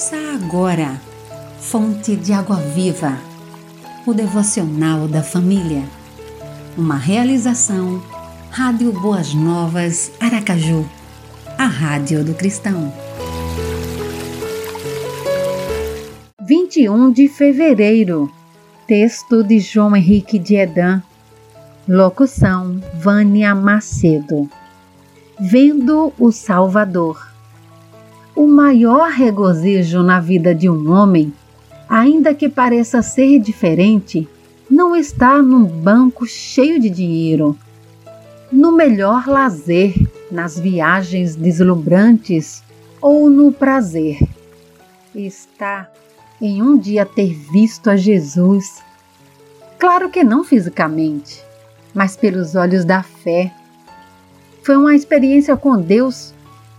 Ouça agora, Fonte de Água Viva, o devocional da família. Uma realização, Rádio Boas Novas, Aracaju, a Rádio do Cristão. 21 de fevereiro, texto de João Henrique de Edan, locução Vânia Macedo. Vendo o Salvador. O maior regozijo na vida de um homem, ainda que pareça ser diferente, não está num banco cheio de dinheiro, no melhor lazer, nas viagens deslumbrantes ou no prazer. Está em um dia ter visto a Jesus. Claro que não fisicamente, mas pelos olhos da fé. Foi uma experiência com Deus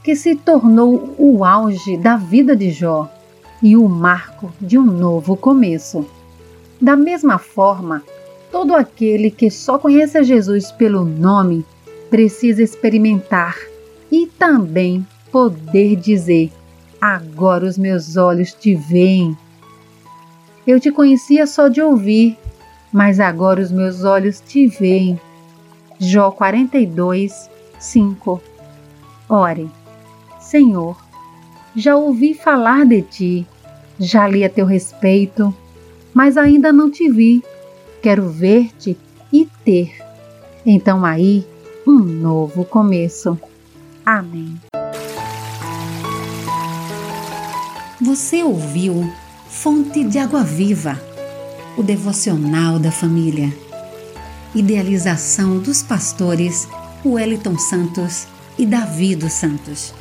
que se tornou o auge da vida de Jó e o marco de um novo começo. Da mesma forma, todo aquele que só conhece Jesus pelo nome precisa experimentar e também poder dizer: Agora os meus olhos te veem. Eu te conhecia só de ouvir, mas agora os meus olhos te veem. Jó 42, 5 Ore. Senhor, já ouvi falar de ti, já li a teu respeito, mas ainda não te vi. Quero ver-te e ter. Então aí, um novo começo. Amém. Você ouviu Fonte de Água Viva, o devocional da família. Idealização dos pastores Wellington Santos e Davi dos Santos.